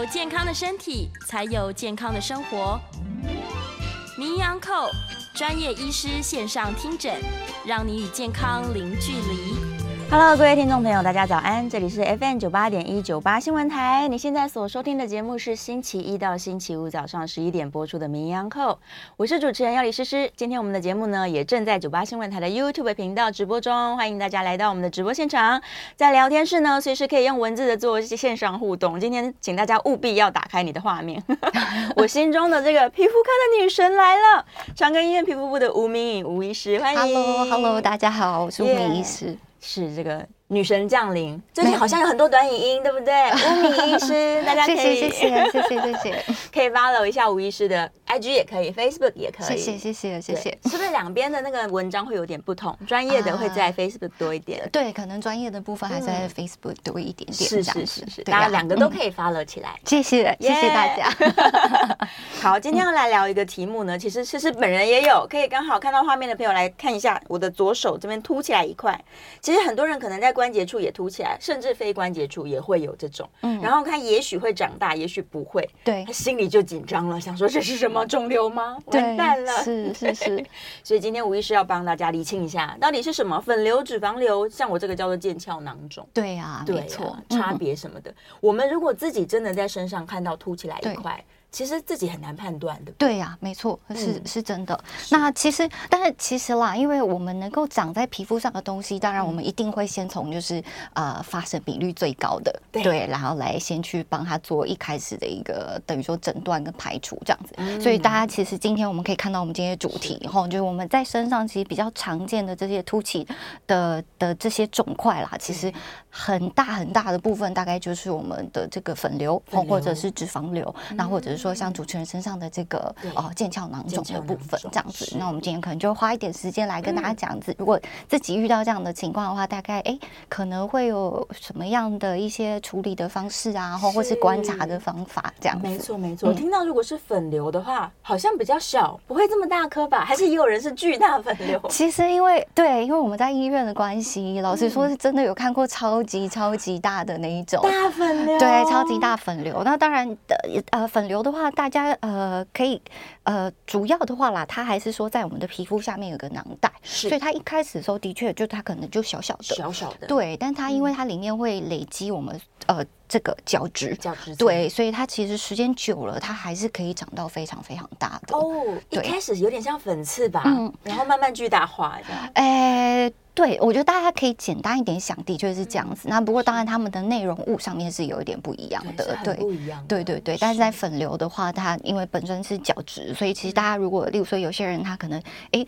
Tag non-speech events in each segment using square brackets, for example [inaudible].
有健康的身体，才有健康的生活。名医昂寇专业医师线上听诊，让你与健康零距离。Hello，各位听众朋友，大家早安！这里是 FM 九八点一九八新闻台。你现在所收听的节目是星期一到星期五早上十一点播出的《名医扣》，我是主持人要李诗诗。今天我们的节目呢，也正在九八新闻台的 YouTube 频道直播中，欢迎大家来到我们的直播现场。在聊天室呢，随时可以用文字的做一些线上互动。今天请大家务必要打开你的画面，[laughs] 我心中的这个皮肤科的女神来了，长庚医院皮肤部的吴明颖吴医师，欢迎。Hello，Hello，大家好，我是吴明医师。Yeah. 是这个女神降临，最近好像有很多短影音，对不对？[laughs] 吴明医师，大家可以谢谢谢谢谢谢谢谢，[laughs] 可以 follow 一下吴医师的 IG 也可以，Facebook 也可以。谢谢谢谢谢谢，是不是两边的那个文章会有点不同？专业的会在 Facebook 多一点，对，可能专业的部分还在 Facebook 多一点点。是是是是，大家两个都可以 follow 起来。谢谢谢谢大家。[laughs] 好，今天要来聊一个题目呢，其实其实本人也有，可以刚好看到画面的朋友来看一下，我的左手这边凸起来一块，其实很多人可能在。关节处也凸起来，甚至非关节处也会有这种。嗯，然后他也许会长大，也许不会。对，他心里就紧张了，想说这是什么肿瘤吗？完蛋了。是是是。[laughs] 所以今天吴医师要帮大家理清一下，到底是什么粉瘤、脂肪瘤，像我这个叫做腱鞘囊肿。对啊，没错，差别什么的。我们如果自己真的在身上看到凸起来一块。其实自己很难判断的。对呀、啊，没错，是是真的。那其实，但是其实啦，因为我们能够长在皮肤上的东西，当然我们一定会先从就是呃发生比率最高的对，对，然后来先去帮他做一开始的一个等于说诊断跟排除这样子、嗯。所以大家其实今天我们可以看到我们今天的主题哈，就是我们在身上其实比较常见的这些凸起的的这些肿块啦，其实很大很大的部分大概就是我们的这个粉瘤，或者是脂肪瘤，那、嗯、或者是。说像主持人身上的这个哦腱鞘囊肿的部分这样子，那我们今天可能就花一点时间来跟大家讲子、嗯。如果自己遇到这样的情况的话，大概哎可能会有什么样的一些处理的方式啊，或或是观察的方法这样子。没错没错、嗯，我听到如果是粉瘤的话，好像比较小，不会这么大颗吧？[laughs] 还是也有人是巨大粉瘤？其实因为对，因为我们在医院的关系，老实说是真的有看过超级超级大的那一种大粉瘤，对，超级大粉瘤。那当然的呃粉瘤的。话大家呃可以呃主要的话啦，它还是说在我们的皮肤下面有个囊袋，所以它一开始的时候的确就它可能就小小的，小小的，对，但它因为它里面会累积我们呃这个角质，角质。对，所以它其实时间久了，它还是可以长到非常非常大的哦。一开始有点像粉刺吧，嗯，然后慢慢巨大化这样，哎、欸。对，我觉得大家可以简单一点想，的确是这样子。那不过当然，他们的内容物上面是有一点不一样的，对，不一样，对对对。但是在粉瘤的话，它因为本身是角质，所以其实大家如果，例如说有些人他可能，哎。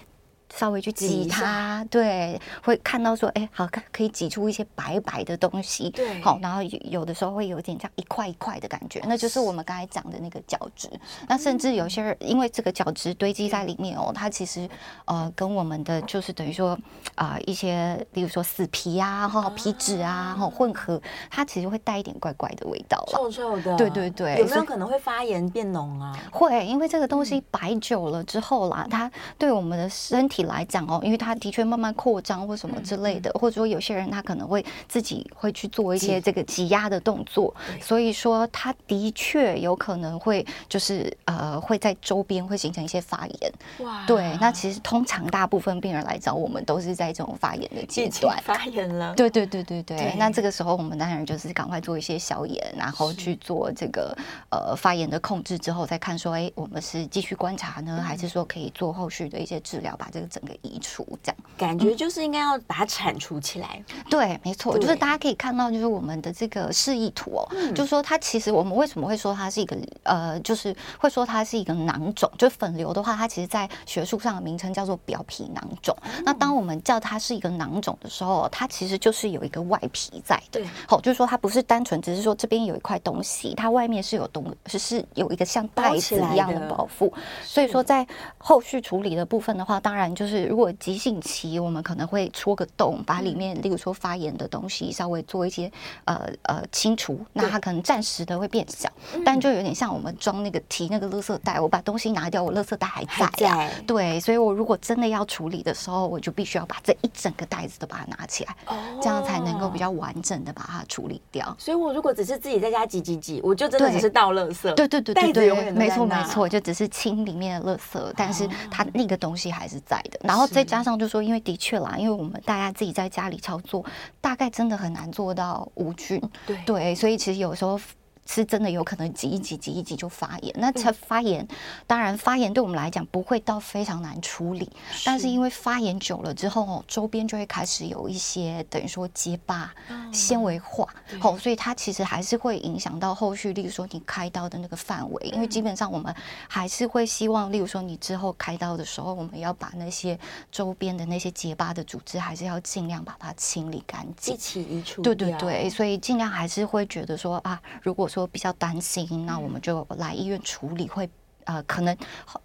稍微去挤它，对，会看到说，哎，好看，可以挤出一些白白的东西，对，好，然后有有的时候会有点像一块一块的感觉，那就是我们刚才讲的那个角质。那甚至有些人因为这个角质堆积在里面哦，它其实呃跟我们的就是等于说啊、呃、一些，例如说死皮啊，哈皮脂啊，哈混合，它其实会带一点怪怪的味道，臭臭的。对对对，有没有可能会发炎变脓啊？会，因为这个东西摆久了之后啦，它对我们的身体。来讲哦，因为他的确慢慢扩张或什么之类的，或者说有些人他可能会自己会去做一些这个挤压的动作，所以说他的确有可能会就是呃会在周边会形成一些发炎。哇，对，那其实通常大部分病人来找我们都是在这种发炎的阶段，发炎了。对对对对对，对，那这个时候我们当然就是赶快做一些消炎，然后去做这个呃发炎的控制之后，再看说，哎，我们是继续观察呢，还是说可以做后续的一些治疗，把这个。整个移除，这样。感觉就是应该要把它铲除起来。嗯、对，没错，就是大家可以看到，就是我们的这个示意图哦，嗯、就是说它其实我们为什么会说它是一个呃，就是会说它是一个囊肿，就是粉瘤的话，它其实在学术上的名称叫做表皮囊肿。嗯、那当我们叫它是一个囊肿的时候，它其实就是有一个外皮在的，对，好，就是说它不是单纯只是说这边有一块东西，它外面是有东，是是有一个像袋子一样的保护。所以说在后续处理的部分的话，当然就是如果急性期，我们可能会戳个洞，把里面例如说发炎的东西稍微做一些呃呃清除，那它可能暂时的会变小，但就有点像我们装那个提那个垃圾袋，我把东西拿掉，我垃圾袋还在呀。对，所以我如果真的要处理的时候，我就必须要把这一整个袋子都把它拿起来，这样才能够比较完整的把它处理掉。所以我如果只是自己在家挤挤挤，我就真的只是倒垃圾。对对对对对，没错没错，就只是清里面的垃圾，但是它那个东西还是在的。然后再加上就说，因为的确啦，因为我们大家自己在家里操作，大概真的很难做到无菌。对对，所以其实有时候。是真的有可能挤一挤挤一挤就发炎，那它发炎，当然发炎对我们来讲不会到非常难处理，但是因为发炎久了之后哦，周边就会开始有一些等于说结疤、纤维化，哦，所以它其实还是会影响到后续，例如说你开刀的那个范围，因为基本上我们还是会希望，例如说你之后开刀的时候，我们要把那些周边的那些结疤的组织，还是要尽量把它清理干净，一起移除。对对对，所以尽量还是会觉得说啊，如果说比较担心，那我们就来医院处理会，会呃可能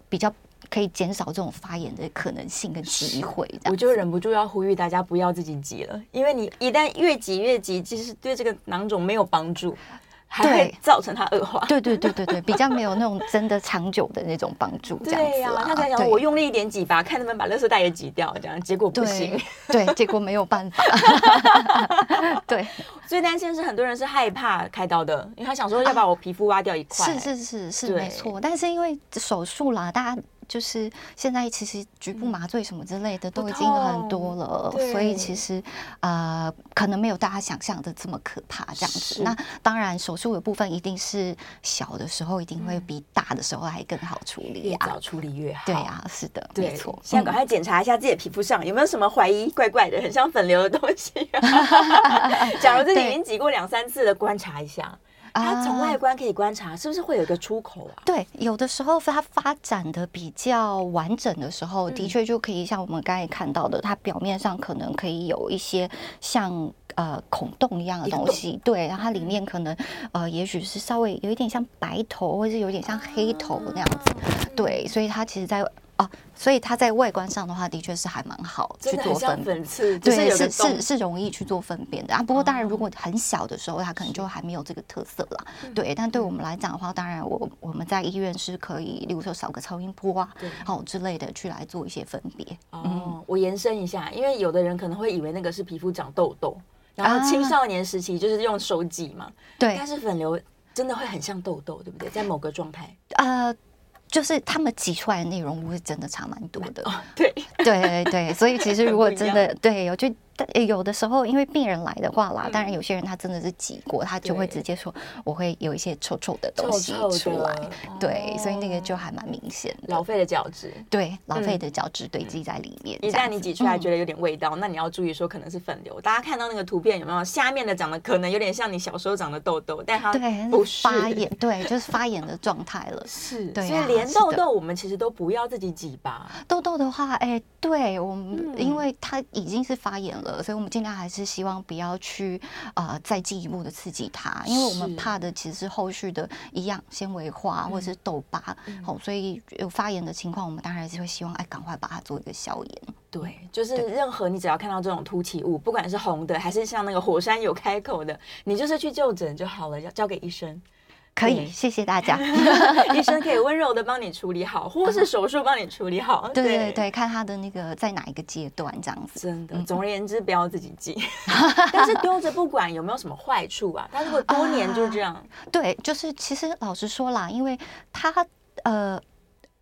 比较可以减少这种发炎的可能性跟机会。我就忍不住要呼吁大家不要自己挤了，因为你一旦越挤越挤，其实对这个囊肿没有帮助。还会造成它恶化，对对对对对，比较没有那种真的长久的那种帮助，[laughs] 这样子。对呀，他才讲我用力一点挤吧，看能不能把垃圾袋也挤掉，这样结果不行。对，结果没有办法。[laughs] 对，最担心是很多人是害怕开刀的，因为他想说要把我皮肤挖掉一块。是是是是没错，但是因为手术啦，大家。就是现在，其实局部麻醉什么之类的都已经很多了，所以其实呃，可能没有大家想象的这么可怕这样子。那当然，手术的部分一定是小的时候一定会比大的时候还更好处理啊，越早处理越好。对啊，是的，对没错。现在赶快检查一下自己的皮肤上有没有什么怀疑怪怪的、很像粉瘤的东西。[laughs] 假如自己已经挤过两三次了，观察一下。它从外观可以观察，是不是会有一个出口啊？对，有的时候它发展的比较完整的时候，的确就可以像我们刚才看到的，它表面上可能可以有一些像呃孔洞一样的东西，对，然后它里面可能呃也许是稍微有一点像白头，或者是有点像黑头那样子，对，所以它其实在。哦，所以它在外观上的话，的确是还蛮好去做分辨，对，是是是容易去做分辨的啊。不过当然，如果很小的时候，它可能就还没有这个特色了。对，但对我们来讲的话，当然我我们在医院是可以，例如说扫个超音波啊，好之类的，去来做一些分别。哦，我延伸一下，因为有的人可能会以为那个是皮肤长痘痘，然后青少年时期就是用手挤嘛，对，但是粉瘤真的会很像痘痘，对不对？在某个状态，呃。就是他们挤出来的内容物是真的差蛮多的，对。对对，所以其实如果真的 [laughs] 对有就。有的时候，因为病人来的话啦，当然有些人他真的是挤过，他就会直接说我会有一些臭臭的东西出来，对，所以那个就还蛮明显的。老废的角质，对，老废的角质堆积在里面。一旦你挤出来觉得有点味道，那你要注意说可能是粉瘤。大家看到那个图片有没有？下面的长得可能有点像你小时候长的痘痘，但它不是发炎，对，就是发炎的状态了。[laughs] 是，对，所以连痘痘我们其实都不要自己挤吧。痘痘的话，哎，对我们，因为它已经是发炎了。所以，我们尽量还是希望不要去啊、呃，再进一步的刺激它，因为我们怕的其实是后续的一样纤维化或者是痘疤。好、嗯哦，所以有发炎的情况，我们当然是会希望哎，赶快把它做一个消炎。对，就是任何你只要看到这种凸起物，不管是红的还是像那个火山有开口的，你就是去就诊就好了，要交给医生。可以，谢谢大家。[laughs] 医生可以温柔的帮你处理好，[laughs] 或是手术帮你处理好。对对对，看他的那个在哪一个阶段这样子。真的，总而言之，不要自己记。[laughs] 但是丢着不管有没有什么坏处啊？他如果多年就这样，对，就是其实老实说啦，因为他呃。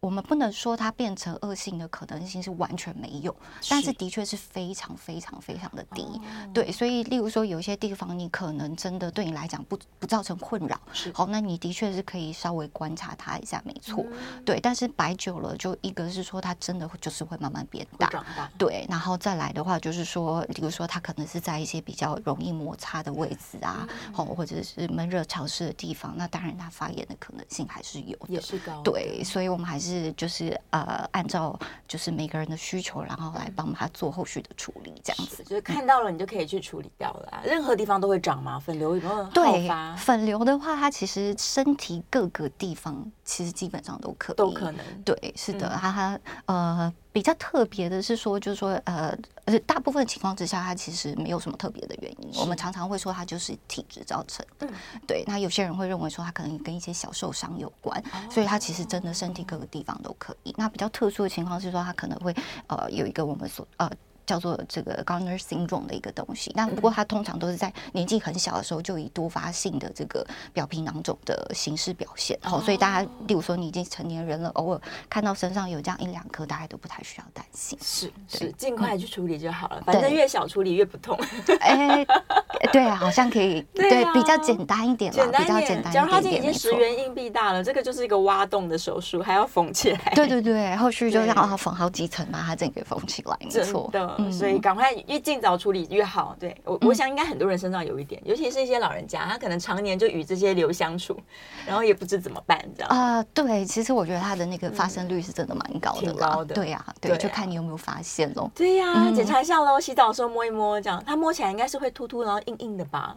我们不能说它变成恶性的可能性是完全没有，但是的确是非常非常非常的低。哦、对，所以例如说有一些地方你可能真的对你来讲不不造成困扰，是好，那你的确是可以稍微观察它一下，没错。嗯、对，但是摆久了，就一个是说它真的就是会慢慢变大，大对，然后再来的话就是说，比如说它可能是在一些比较容易摩擦的位置啊，好、嗯，或者是闷热潮湿的地方，那当然它发炎的可能性还是有的，也是高。对，所以我们还是就是呃，按照就是每个人的需求，然后来帮他做后续的处理，这样子。就是看到了你就可以去处理掉了。嗯、任何地方都会长吗？粉瘤有没有？对，粉瘤的话，它其实身体各个地方其实基本上都可以，都可能。对，是的，它它呃。比较特别的是说，就是说，呃，而大部分情况之下，它其实没有什么特别的原因。我们常常会说，它就是体质造成的。对，那有些人会认为说，它可能跟一些小受伤有关，所以它其实真的身体各个地方都可以。那比较特殊的情况是说，它可能会呃有一个我们所呃。叫做这个 Gardner syndrome 的一个东西，那不过它通常都是在年纪很小的时候就以多发性的这个表皮囊肿的形式表现，好，所以大家，例如说你已经成年人了，偶尔看到身上有这样一两颗，大家都不太需要担心，是是，尽快去处理就好了，反正越小处理越不痛。哎，[laughs] 对啊，好像可以，[laughs] 对，比较简单一点嘛，比较简单一点。假如它已经十元硬币大了，这个就是一个挖洞的手术，还要缝起来。对对对，后续就让它缝好几层，把它整个缝起来，没错。嗯、所以赶快越尽早处理越好。对我，我想应该很多人身上有一点，嗯、尤其是一些老人家，他可能常年就与这些瘤相处，然后也不知怎么办，这样啊、呃？对，其实我觉得他的那个发生率是真的蛮高的，挺高的。对呀、啊，对，就看你有没有发现喽。对呀、啊，检查一下喽。洗澡的时候摸一摸，这样它摸起来应该是会突突，然后硬硬的吧？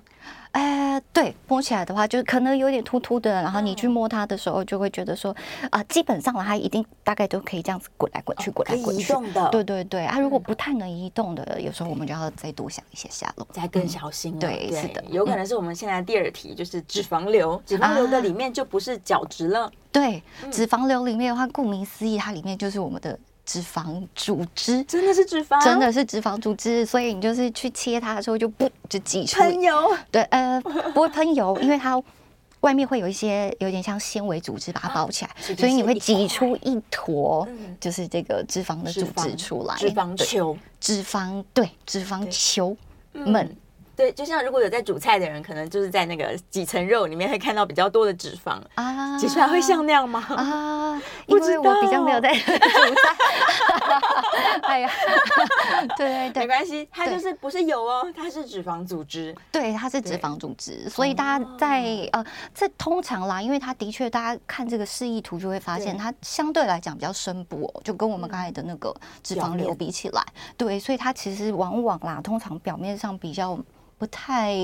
哎、呃，对，摸起来的话就可能有点突突的，然后你去摸它的时候，就会觉得说啊、呃，基本上它一定大概都可以这样子滚来滚去，滚来滚去。移动的。对对对，啊，如果不太能移动的，有时候我们就要再多想一些下落，再更小心了。对，是的，有可能是我们现在第二题，就是脂肪瘤，脂肪瘤的里面就不是角质了。对，脂肪瘤里面的话，顾名思义，它里面就是我们的。脂肪组织真的是脂肪，真的是脂肪组织，所以你就是去切它的时候就不就挤出喷油，对，呃，不会喷油，因为它外面会有一些有点像纤维组织把它包起来，所以你会挤出一坨，就是这个脂肪的组织出来，脂肪球，脂肪对，脂肪球们。对，就像如果有在煮菜的人，可能就是在那个几层肉里面会看到比较多的脂肪啊，挤出来会像那样吗？啊，[laughs] 因为我比较没有在 [laughs] 煮菜。[laughs] 哎呀，对对对，没关系，它就是不是油哦，它是脂肪组织。对，它是脂肪组织，所以大家在呃，这通常啦，因为它的确，大家看这个示意图就会发现，它相对来讲比较深部哦，就跟我们刚才的那个脂肪瘤比起来，对，所以它其实往往啦，通常表面上比较。不太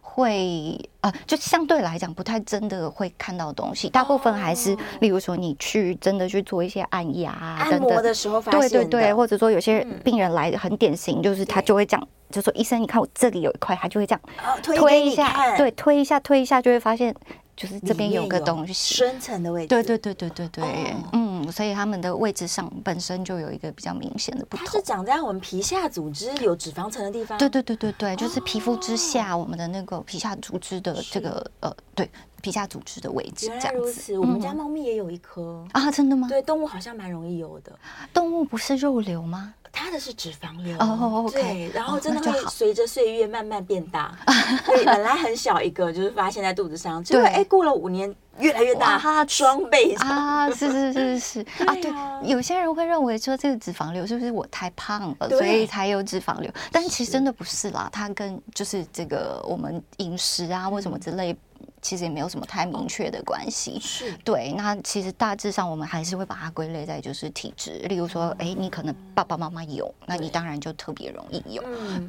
会啊，就相对来讲不太真的会看到东西，大部分还是例如说你去真的去做一些按压、按摩的时候发现，对对对，或者说有些病人来很典型，就是他就会这样，就说医生，你看我这里有一块，他就会这样推一下，对，推一下推一下就会发现。就是这边有个东西，深层的位置。对对对对对对，嗯，所以他们的位置上本身就有一个比较明显的不同。它是长在我们皮下组织有脂肪层的地方。对对对对对，就是皮肤之下，我们的那个皮下组织的这个呃，对，皮下组织的位置。原来如此，我们家猫咪也有一颗啊，真的吗？对，动物好像蛮容易有的。动物不是肉瘤吗？它的是脂肪瘤哦，对，然后真的会随着岁月慢慢变大。[laughs] 对，本来很小一个，就是发现在肚子上，结果哎，过了五年越来越大，它双倍 [laughs] 啊！是是是是啊，对，有些人会认为说这个脂肪瘤是不是我太胖了，所以才有脂肪瘤？但其实真的不是啦，它跟就是这个我们饮食啊或什么之类。其实也没有什么太明确的关系，是对。那其实大致上我们还是会把它归类在就是体质，例如说，哎，你可能爸爸妈妈有，那你当然就特别容易有。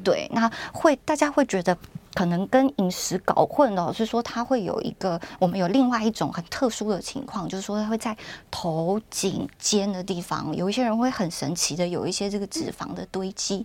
对，那会大家会觉得。可能跟饮食搞混了，是说它会有一个，我们有另外一种很特殊的情况，就是说它会在头颈肩的地方，有一些人会很神奇的有一些这个脂肪的堆积。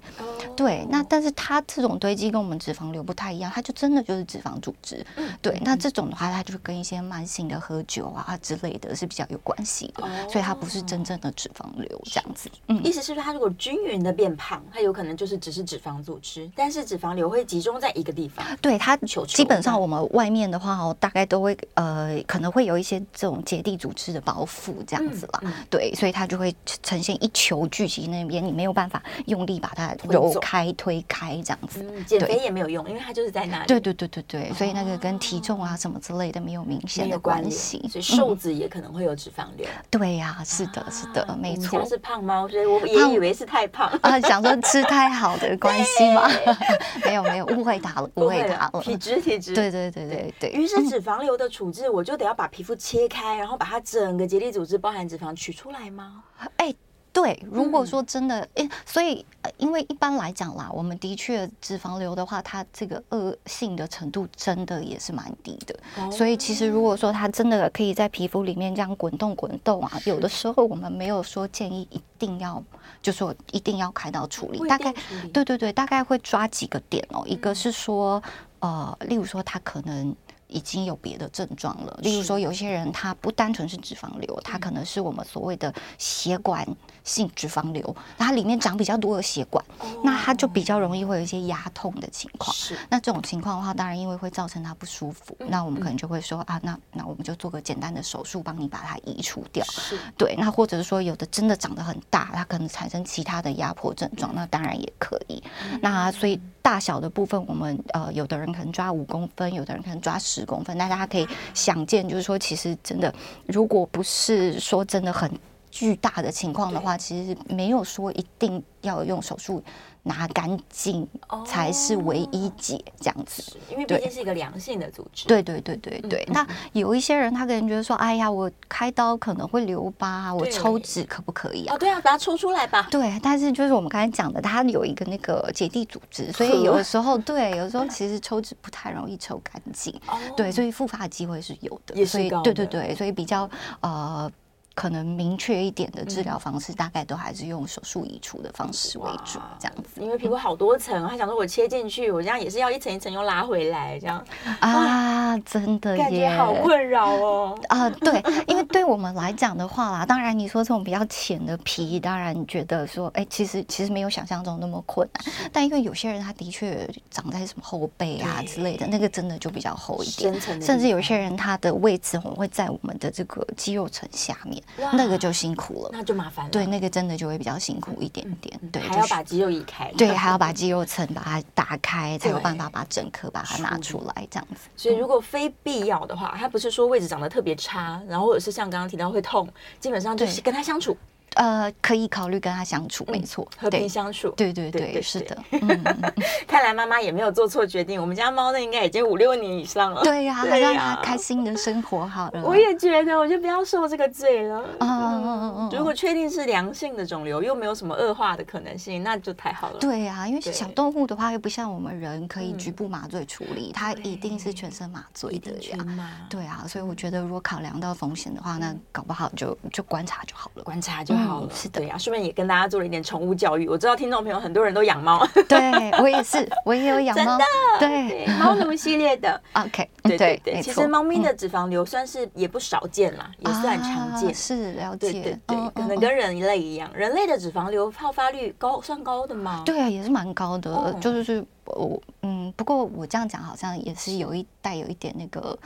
对，那但是它这种堆积跟我们脂肪瘤不太一样，它就真的就是脂肪组织。对，那这种的话，它就跟一些慢性的喝酒啊之类的是比较有关系的，所以它不是真正的脂肪瘤这样子。嗯，意思是说，它如果均匀的变胖，它有可能就是只是脂肪组织，但是脂肪瘤会集中在一个地方。法？对它基本上我们外面的话哦，大概都会呃可能会有一些这种结缔组织的包覆这样子啦。嗯嗯、对，所以它就会呈现一球聚集那边，你没有办法用力把它揉开推开这样子。嗯、减肥也没有用，因为它就是在那里。对对对对对，所以那个跟体重啊什么之类的没有明显的关系。所以瘦子也可能会有脂肪瘤。嗯、对呀、啊，是的，是的，啊、没错。是胖猫，所以我也以为是太胖啊，想说吃太好的关系吗？[laughs] [laughs] 没有没有，误会他了，误会他了。体质体质，对对对对对。于是脂肪瘤的处置，我就得要把皮肤切开，然后把它整个结缔组织包含脂肪取出来吗？哎。对，如果说真的，诶，所以，因为一般来讲啦，我们的确脂肪瘤的话，它这个恶性的程度真的也是蛮低的。所以其实如果说它真的可以在皮肤里面这样滚动滚动啊，有的时候我们没有说建议一定要，就说一定要开刀处理。大概，对对对，大概会抓几个点哦。一个是说，呃，例如说它可能。已经有别的症状了，例如说，有些人他不单纯是脂肪瘤，他可能是我们所谓的血管性脂肪瘤，它里面长比较多的血管，那他就比较容易会有一些压痛的情况。是，那这种情况的话，当然因为会造成他不舒服，那我们可能就会说啊，那那我们就做个简单的手术，帮你把它移除掉。是，对，那或者是说有的真的长得很大，它可能产生其他的压迫症状，那当然也可以。那所以大小的部分，我们呃，有的人可能抓五公分，有的人可能抓十公分，那大家可以想见，就是说，其实真的，如果不是说真的很巨大的情况的话，其实没有说一定要用手术。拿干净才是唯一解，这样子，因为毕竟是一个良性的组织。对对对对对。那有一些人，他可能觉得说，哎呀，我开刀可能会留疤，我抽脂可不可以啊？哦，对啊，把它抽出来吧。对，但是就是我们刚才讲的，它有一个那个结缔组织，所以有的时候，[laughs] 对，有的时候其实抽脂不太容易抽干净。对，所以复发的机会是有的。所以对对对，所以比较呃。可能明确一点的治疗方式，大概都还是用手术移除的方式为主，这样子。因为皮肤好多层，他想说我切进去，我这样也是要一层一层又拉回来，这样啊，真的耶，感觉好困扰哦。啊，对，因为对我们来讲的话啦，[laughs] 当然你说这种比较浅的皮，当然觉得说，哎，其实其实没有想象中那么困难。但因为有些人他的确长在什么后背啊之类的，那个真的就比较厚一点，甚至有些人他的位置会在我们的这个肌肉层下面。那个就辛苦了，那就麻烦了。对，那个真的就会比较辛苦一点点。对，还要把肌肉移开。对，还要把肌肉层把它打开，才有办法把整颗把它拿出来，这样子。所以如果非必要的话，它不是说位置长得特别差，然后或者是像刚刚提到会痛，基本上就是跟他相处。呃，可以考虑跟他相处，没错，和平相处。对对对，是的。[laughs] 看来妈妈也没有做错决定。我们家猫呢，应该已经五六年以上了。对呀，让它开心的生活好了。我也觉得，我就不要受这个罪了。嗯，如果确定是良性的肿瘤，又没有什么恶化的可能性，那就太好了。对呀，因为小动物的话，又不像我们人可以局部麻醉处理，它一定是全身麻醉的呀。对啊，所以我觉得，如果考量到风险的话，那搞不好就就观察就好了，观察就好了。是的呀。顺便也跟大家做了一点宠物教育。我知道听众朋友很多人都养猫，对我也是，我也有养猫，[laughs] 对猫奴系列的。[laughs] OK，对对对，其实猫咪的脂肪瘤算是也不少见啦，也算常见。是了解，对对对，可能跟人类一样，人类的脂肪瘤好发率高，算高的吗？对啊，也是蛮高的，就是我嗯，不过我这样讲好像也是有一带有一点那个。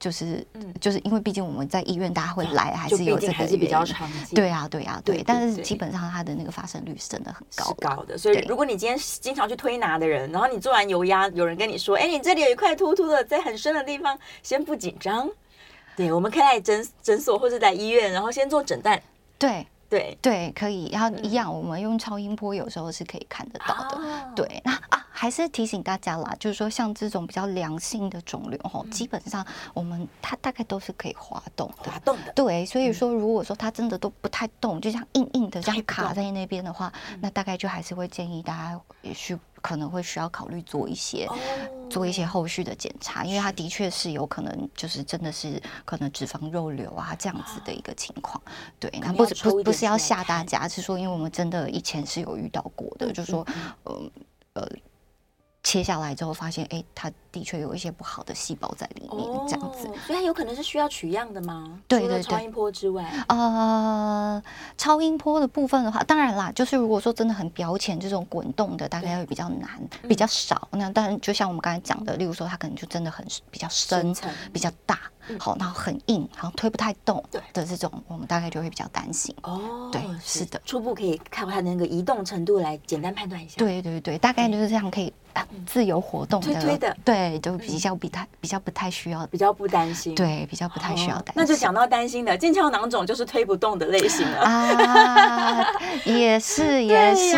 就是，就是因为毕竟我们在医院，大家会来，还是有这个还是比较常见。对啊，对啊，对。但是基本上它的那个发生率是真的很高，高的。所以如果你今天经常去推拿的人，然后你做完油压，有人跟你说，哎，你这里有一块凸凸的，在很深的地方，先不紧张。对，我们可以来诊诊所或者在医院，然后先做诊断。对。对对，可以，然后一样，我们用超音波有时候是可以看得到的。嗯、对，那啊，还是提醒大家啦，就是说像这种比较良性的肿瘤哈，嗯、基本上我们它大概都是可以滑动的，滑动的。对，所以说如果说它真的都不太动，就像硬硬的这样卡在那边的话，那大概就还是会建议大家也许。可能会需要考虑做一些、oh, 做一些后续的检查，因为它的确是有可能就是真的是可能脂肪肉瘤啊这样子的一个情况。对，那不是不不是要吓大家，是说因为我们真的以前是有遇到过的，嗯、就是说，呃呃。切下来之后发现，哎，它的确有一些不好的细胞在里面，这样子。所以它有可能是需要取样的吗？对对对。超音波之外，呃，超音波的部分的话，当然啦，就是如果说真的很表浅这种滚动的，大概会比较难，比较少。那当然，就像我们刚才讲的，例如说它可能就真的很比较深，比较大。好，然后很硬，然后推不太动对的这种，我们大概就会比较担心。哦，对，是的，初步可以看它的那个移动程度来简单判断一下。对对对，大概就是这样，可以自由活动的，推推的，对，就比较比太比较不太需要，比较不担心。对，比较不太需要担心。那就讲到担心的腱鞘囊肿，就是推不动的类型了啊，也是 [laughs] 也是，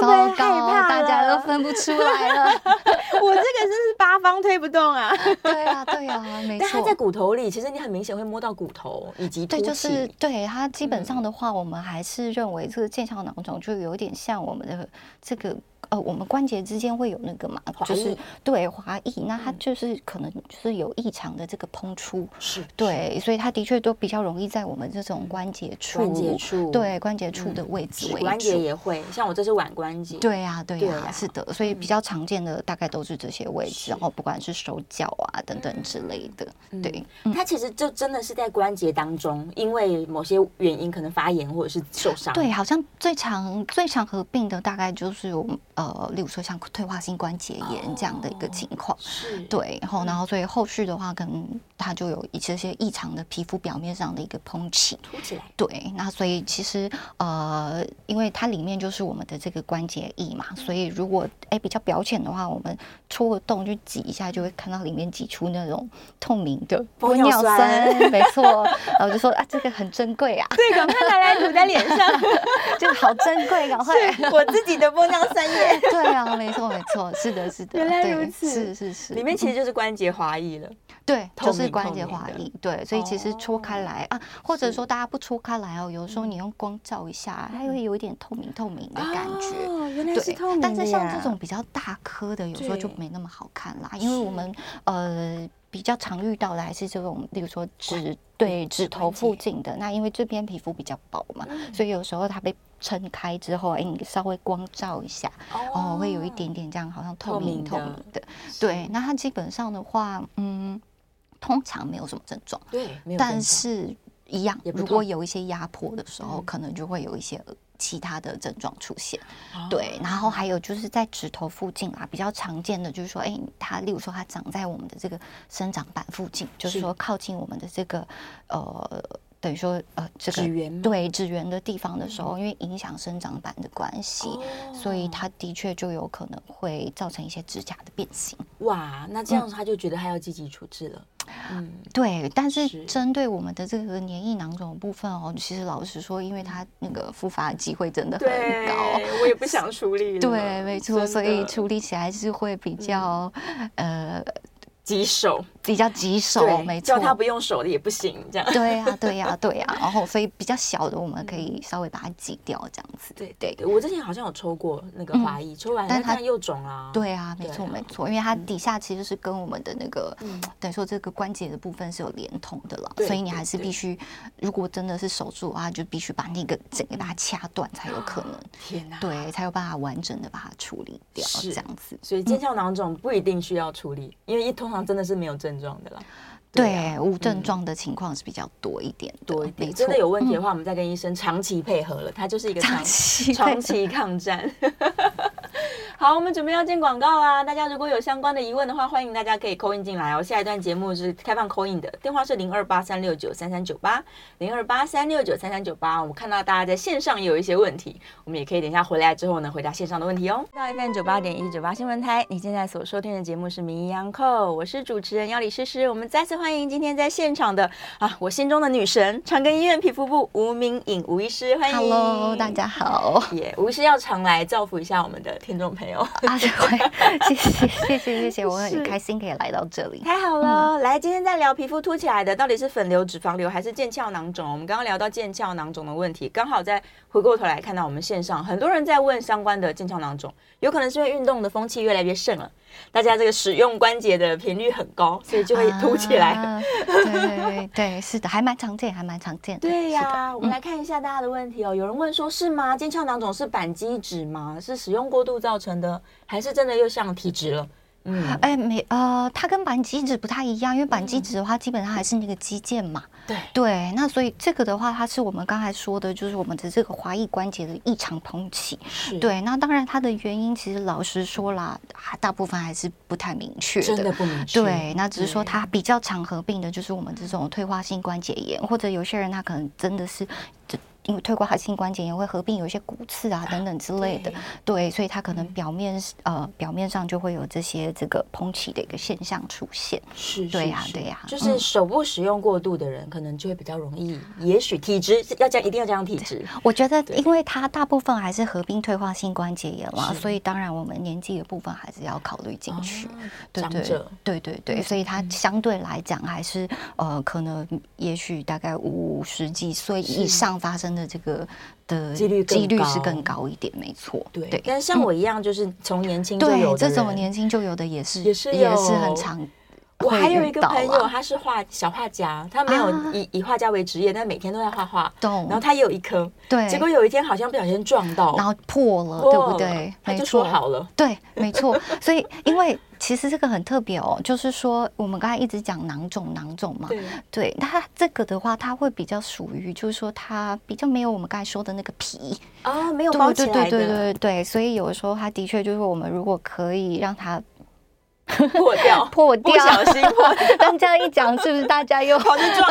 糟糕，大家都分不出来了。[laughs] 我这个真是八方推不动啊！[laughs] 对啊，对啊，没错。但它在骨头里，其实你很明显会摸到骨头以及。对，就是对它基本上的话，我们还是认为这个腱鞘囊肿就有点像我们的这个。呃，我们关节之间会有那个嘛，就是对滑液，那它就是可能就是有异常的这个膨出，是对，所以它的确都比较容易在我们这种关节处，关节处对关节处的位置，关节也会，像我这是腕关节，对呀对呀，是的，所以比较常见的大概都是这些位置，然后不管是手脚啊等等之类的，对，它其实就真的是在关节当中，因为某些原因可能发炎或者是受伤，对，好像最常最常合并的大概就是我们。呃，例如说像退化性关节炎这样的一个情况，是对，然后然后所以后续的话，可能它就有一些些异常的皮肤表面上的一个膨起，凸起来。对，那所以其实呃，因为它里面就是我们的这个关节液嘛，所以如果哎比较表浅的话，我们戳个洞去挤一下，就会看到里面挤出那种透明的玻尿酸，没错。然后就说啊，这个很珍贵啊，对，赶快拿来涂在脸上，[laughs] 就好珍贵，赶快，我自己的玻尿酸液。对啊，没错没错，是的，是的，原来如此，是是是，里面其实就是关节滑液了，对，就是关节滑液，对，所以其实戳开来啊，或者说大家不戳开来哦，有时候你用光照一下，它会有一点透明透明的感觉，哦，原来是透明，但是像这种比较大颗的，有时候就没那么好看啦，因为我们呃比较常遇到的还是这种，例如说指对指头附近的，那因为这边皮肤比较薄嘛，所以有时候它被。撑开之后，哎，你稍微光照一下，哦，会有一点点这样，好像透明透明的。对，那它基本上的话，嗯，通常没有什么症状。对，但是一样，如果有一些压迫的时候，可能就会有一些其他的症状出现。对，然后还有就是在指头附近啊，比较常见的就是说，哎，它例如说它长在我们的这个生长板附近，就是说靠近我们的这个呃。等于说，呃，这个对指缘的地方的时候，因为影响生长板的关系，所以它的确就有可能会造成一些指甲的变形。哇，那这样他就觉得他要积极处置了。嗯，对。但是针对我们的这个黏液囊肿的部分哦，其实老实说，因为它那个复发的机会真的很高，我也不想处理。[laughs] 对，没错，所以处理起来是会比较呃。棘手，比较棘手，没错，叫他不用手的也不行，这样。对呀，对呀，对呀。然后，所以比较小的，我们可以稍微把它挤掉，这样子。对对对，我之前好像有抽过那个滑液，抽完但它又肿了。对啊，没错没错，因为它底下其实是跟我们的那个等于说这个关节的部分是有连通的了，所以你还是必须，如果真的是手术的话，就必须把那个整个把它掐断才有可能。天哪！对，才有办法完整的把它处理掉，这样子。所以腱鞘囊肿不一定需要处理，因为一通常真的是没有症状的啦。对，无症状的情况是比较多一点，多一点。真的有问题的话，我们再跟医生长期配合了，它就是一个 [laughs] 长期长期抗战。好，我们准备要进广告啦！大家如果有相关的疑问的话，欢迎大家可以 call in 进来哦。下一段节目是开放 call in 的，电话是零二八三六九三三九八零二八三六九三三九八。我们看到大家在线上也有一些问题，我们也可以等一下回来之后呢，回答线上的问题哦。到 FM 九八点一九八新闻台，你现在所收听的节目是名医央叩，我是主持人要李诗诗。我们再次欢迎今天在现场的啊，我心中的女神，长庚医院皮肤部吴明颖吴医师，欢迎。Hello，大家好。也、吴医师要常来造福一下我们的听众朋友。啊，[laughs] 谢谢谢谢谢谢，我很开心可以来到这里，太好了。来，今天在聊皮肤凸起来的，到底是粉瘤、脂肪瘤还是腱鞘囊肿？我们刚刚聊到腱鞘囊肿的问题，刚好再回过头来看到我们线上很多人在问相关的腱鞘囊肿，有可能是因为运动的风气越来越盛了。大家这个使用关节的频率很高，[laughs] 所以就会凸起来。啊、对 [laughs] 对，是的，还蛮常见，还蛮常见的。对呀、啊，我们来看一下大家的问题哦。嗯、有人问说，是吗？腱鞘囊肿是板机指吗？是使用过度造成的，还是真的又像体质了？嗯，哎，没呃，它跟板机指不太一样，因为板机指的话，基本上还是那个肌腱嘛。对对，那所以这个的话，它是我们刚才说的，就是我们的这个滑液关节的异常膨起。对，那当然它的原因，其实老实说啦，大部分还是不太明确的。真的不明确。对，那只是说它比较常合并的，就是我们这种退化性关节炎，或者有些人他可能真的是这。因为退化性关节炎会合并有一些骨刺啊等等之类的，对，对，所以它可能表面、嗯、呃表面上就会有这些这个膨起的一个现象出现。是，对呀、啊，对呀、啊，就是手部使用过度的人，可能就会比较容易，嗯、也许体质要这样，一定要这样体质。我觉得，因为它大部分还是合并退化性关节炎嘛，所以当然我们年纪的部分还是要考虑进去。哦、对对对对对，嗯、所以它相对来讲还是呃，可能也许大概五十几岁以上发生。的这个的几率几率是更高一点，没错。对，对，但像我一样，就是从年轻就有这种年轻就有的也是也是也是很常。我还有一个朋友，他是画小画家，他没有以以画家为职业，但每天都在画画。懂然后他也有一颗，对。结果有一天好像不小心撞到，然后破了，对不对？他就说好了。对，没错。所以因为。其实这个很特别哦，就是说我们刚才一直讲囊肿，囊肿嘛，对，对，它这个的话，它会比较属于，就是说它比较没有我们刚才说的那个皮啊，没有包起来的，对对对对对，所以有的时候它的确就是我们如果可以让它 [laughs] 破掉，破掉，不小心破掉，[laughs] 但这样一讲，是不是大家又好去撞？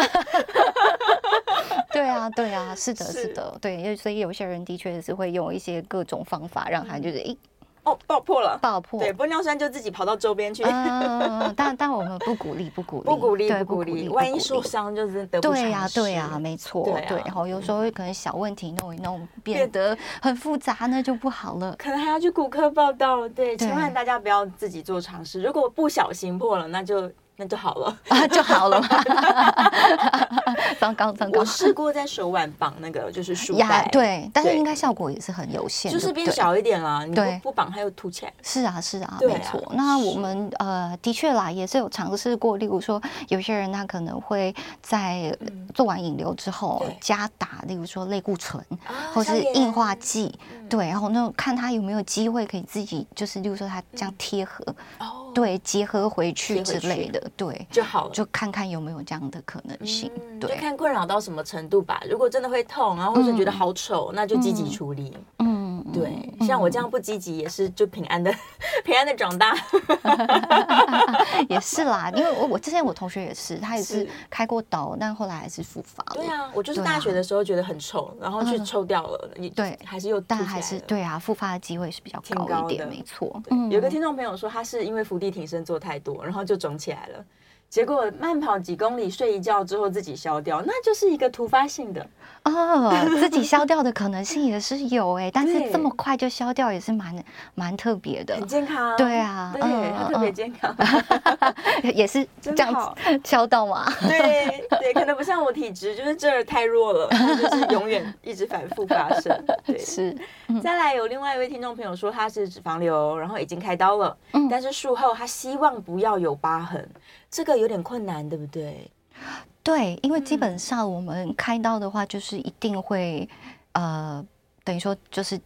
[laughs] 对啊，对啊，是的，是的，对，所以有些人的确是会用一些各种方法让他就是诶。哦，爆破了！爆破，对，玻尿酸就自己跑到周边去。嗯，但但我们不鼓励，[laughs] 不鼓励，不鼓励，不鼓励。万一受伤，就是得不偿失。对呀，对呀，没错。对，然后有时候可能小问题弄一弄，变得很复杂，那就不好了。可能还要去骨科报道。对，千万大家不要自己做尝试。如果不小心破了，那就。那就好了啊，就好了嘛。刚刚刚刚，我试过在手腕绑那个，就是束带，对，但是应该效果也是很有限，就是变小一点了。你不绑，它又凸起来。是啊，是啊，没错。那我们呃，的确啦，也是有尝试过。例如说，有些人他可能会在做完引流之后加打，例如说类固醇或是硬化剂，对，然后那看他有没有机会可以自己，就是例如说他这样贴合，对，结合回去之类的。对，就好了，就看看有没有这样的可能性。嗯、对，就看困扰到什么程度吧。如果真的会痛，然后或者觉得好丑，嗯、那就积极处理。嗯，对，嗯、像我这样不积极，也是就平安的，[laughs] 平安的长大。[laughs] 也是啦，因为我我之前我同学也是，他也是开过刀，但后来还是复发了。对啊，我就是大学的时候觉得很丑，然后去抽掉了，你、嗯、对，还是又但还是对啊，复发的机会是比较高一点，没错。有个听众朋友说，他是因为伏地挺身做太多，然后就肿起来了。结果慢跑几公里，睡一觉之后自己消掉，那就是一个突发性的哦，自己消掉的可能性也是有哎，但是这么快就消掉也是蛮蛮特别的，很健康。对啊，对，他特别健康，[laughs] 也是这样子消到嘛。对对，可能不像我体质，就是这儿太弱了，就是永远一直反复发生。[laughs] 对，是。再来有另外一位听众朋友说他是脂肪瘤，然后已经开刀了，但是术后他希望不要有疤痕。这个有点困难，对不对？对，因为基本上我们开刀的话，就是一定会，呃，等于说就是，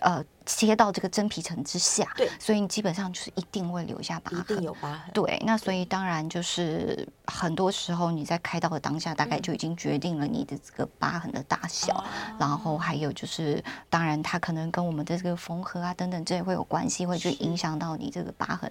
呃。切到这个真皮层之下，对，所以你基本上就是一定会留下疤痕，一定有疤痕。对，那所以当然就是很多时候你在开刀的当下，大概就已经决定了你的这个疤痕的大小，嗯、然后还有就是，当然它可能跟我们的这个缝合啊等等这也会有关系，会去影响到你这个疤痕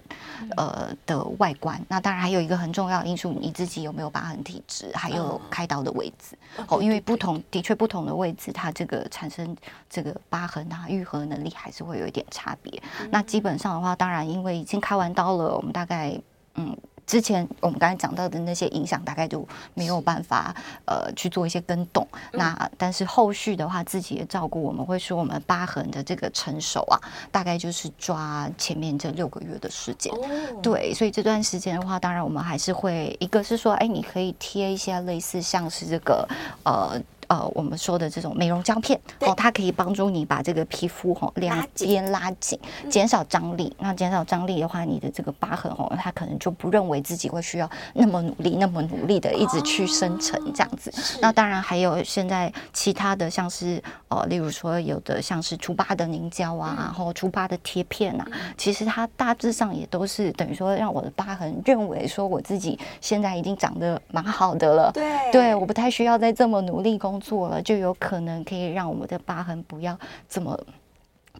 呃的外观。那当然还有一个很重要的因素，你自己有没有疤痕体质，还有开刀的位置哦，因为不同的确不同的位置，它这个产生这个疤痕啊愈合能力。还是会有一点差别。那基本上的话，当然因为已经开完刀了，我们大概嗯。之前我们刚才讲到的那些影响，大概就没有办法呃去做一些更动。嗯、那但是后续的话，自己的照顾，我们会说我们疤痕的这个成熟啊，大概就是抓前面这六个月的时间。哦、对，所以这段时间的话，当然我们还是会，一个是说，哎，你可以贴一些类似像是这个呃。呃我们说的这种美容胶片哦，它可以帮助你把这个皮肤哈两边拉紧，减少张力。那减少张力的话，你的这个疤痕哦，它可能就不认为自己会需要那么努力、那么努力的一直去生成这样子。那当然还有现在其他的像是呃，例如说有的像是除疤的凝胶啊，然后除疤的贴片啊，其实它大致上也都是等于说让我的疤痕认为说我自己现在已经长得蛮好的了。对对，我不太需要再这么努力工作了，就有可能可以让我们的疤痕不要这么。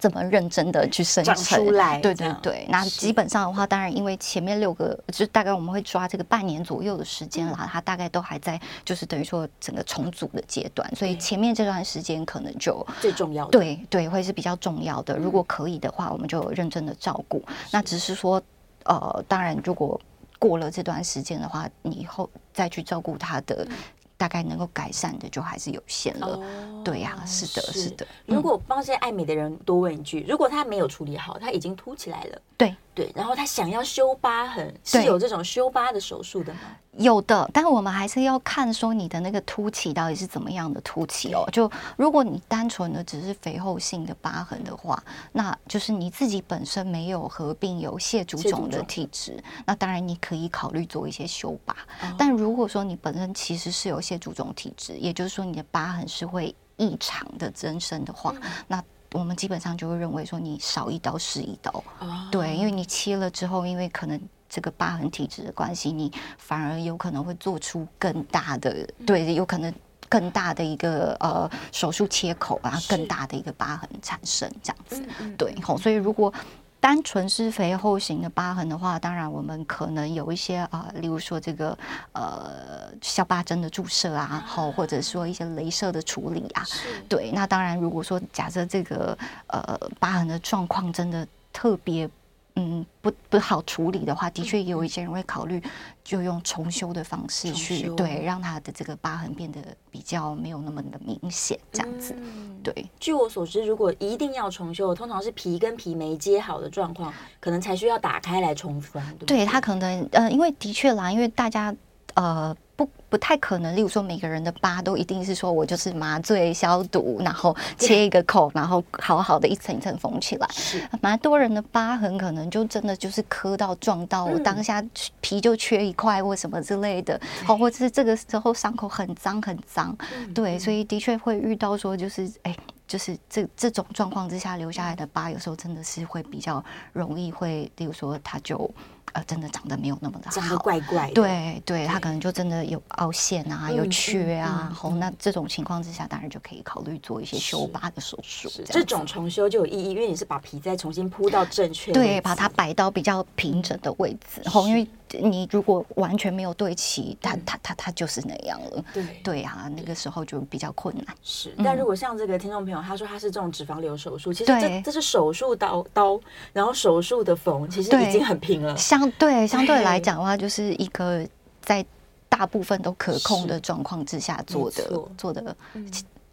这么认真的去生成出来，对对对。那基本上的话，当然因为前面六个，就大概我们会抓这个半年左右的时间啦，它大概都还在，就是等于说整个重组的阶段，所以前面这段时间可能就最重要的，对对，会是比较重要的。如果可以的话，我们就认真的照顾。那只是说，呃，当然如果过了这段时间的话，你以后再去照顾他的。大概能够改善的就还是有限了，哦、对呀、啊，是的，是，是的。如果帮这些爱美的人多问一句，嗯、如果他没有处理好，他已经凸起来了，对对，然后他想要修疤痕，是有这种修疤的手术的吗？有的，但是我们还是要看说你的那个凸起到底是怎么样的凸起哦。就如果你单纯的只是肥厚性的疤痕的话，那就是你自己本身没有合并有蟹足肿的体质，那当然你可以考虑做一些修疤。哦、但如果说你本身其实是有蟹足肿体质，也就是说你的疤痕是会异常的增生的话，嗯、那我们基本上就会认为说你少一刀是一刀。哦、对，因为你切了之后，因为可能。这个疤痕体质的关系，你反而有可能会做出更大的，对，有可能更大的一个呃手术切口啊，更大的一个疤痕产生这样子，对，好，所以如果单纯是肥厚型的疤痕的话，当然我们可能有一些啊、呃，例如说这个呃消疤针的注射啊，好，或者说一些镭射的处理啊，对，那当然如果说假设这个呃疤痕的状况真的特别。嗯，不不好处理的话，的确也有一些人会考虑，就用重修的方式去对，让他的这个疤痕变得比较没有那么的明显，这样子。嗯、对，据我所知，如果一定要重修，通常是皮跟皮没接好的状况，可能才需要打开来重缝。对，对，他可能呃，因为的确啦，因为大家呃。不不太可能，例如说每个人的疤都一定是说我就是麻醉消毒，然后切一个口，然后好好的一层一层缝起来。是，蛮多人的疤痕可能就真的就是磕到撞到，我当下皮就缺一块或什么之类的，哦，或者是这个时候伤口很脏很脏，对，所以的确会遇到说就是哎，就是这这种状况之下留下来的疤，有时候真的是会比较容易会，例如说它就。呃，真的长得没有那么的好，长得怪怪的。对对，他可能就真的有凹陷啊，有缺啊。然后那这种情况之下，当然就可以考虑做一些修疤的手术。这种重修就有意义，因为你是把皮再重新铺到正确，对，把它摆到比较平整的位置。然后因为你如果完全没有对齐，它它它它就是那样了。对对啊，那个时候就比较困难。是，但如果像这个听众朋友他说他是这种脂肪瘤手术，其实这这是手术刀刀，然后手术的缝其实已经很平了。相对相对来讲的话，就是一个在大部分都可控的状况之下做的做的。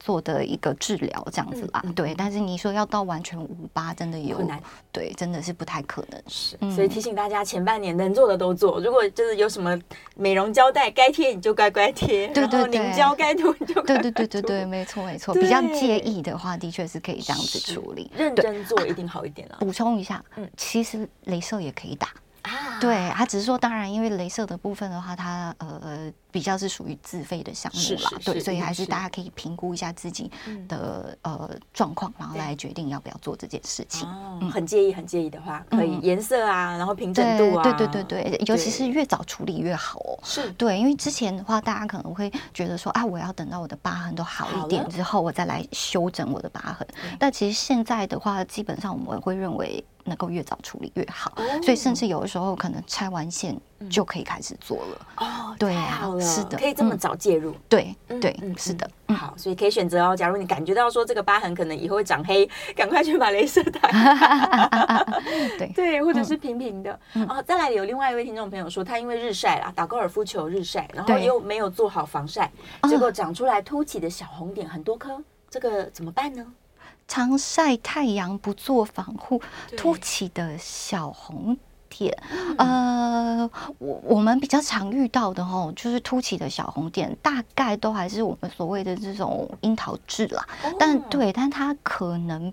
做的一个治疗这样子啦，嗯嗯、对，但是你说要到完全无疤，真的有困难，对，真的是不太可能。是，所以提醒大家，前半年能做的都做。如果就是有什么美容胶带该贴，你就乖乖贴；对对对，凝胶该涂你就。对对对对对，没错没错。比较介意的话，的确是可以这样子处理，认真做一定好一点了。补充一下，嗯，其实镭射也可以打。啊，对，他只是说，当然，因为镭射的部分的话，它呃比较是属于自费的项目啦，对，所以还是大家可以评估一下自己的呃状况，然后来决定要不要做这件事情。哦，很介意，很介意的话，可以颜色啊，然后平整度啊，对对对对，尤其是越早处理越好哦。是对，因为之前的话，大家可能会觉得说啊，我要等到我的疤痕都好一点之后，我再来修整我的疤痕。但其实现在的话，基本上我们会认为。能够越早处理越好，所以甚至有的时候可能拆完线就可以开始做了。哦，对啊，是的，可以这么早介入。对对，是的。好，所以可以选择哦。假如你感觉到说这个疤痕可能以后会长黑，赶快去把镭射打开。[laughs] 对对，或者是平平的。哦，再来有另外一位听众朋友说，他因为日晒啦，打高尔夫球日晒，然后又没有做好防晒，结果长出来凸起的小红点很多颗，这个怎么办呢？常晒太阳不做防护，凸起的小红点，呃，我我们比较常遇到的哦，就是凸起的小红点，大概都还是我们所谓的这种樱桃痣啦。但对，但它可能。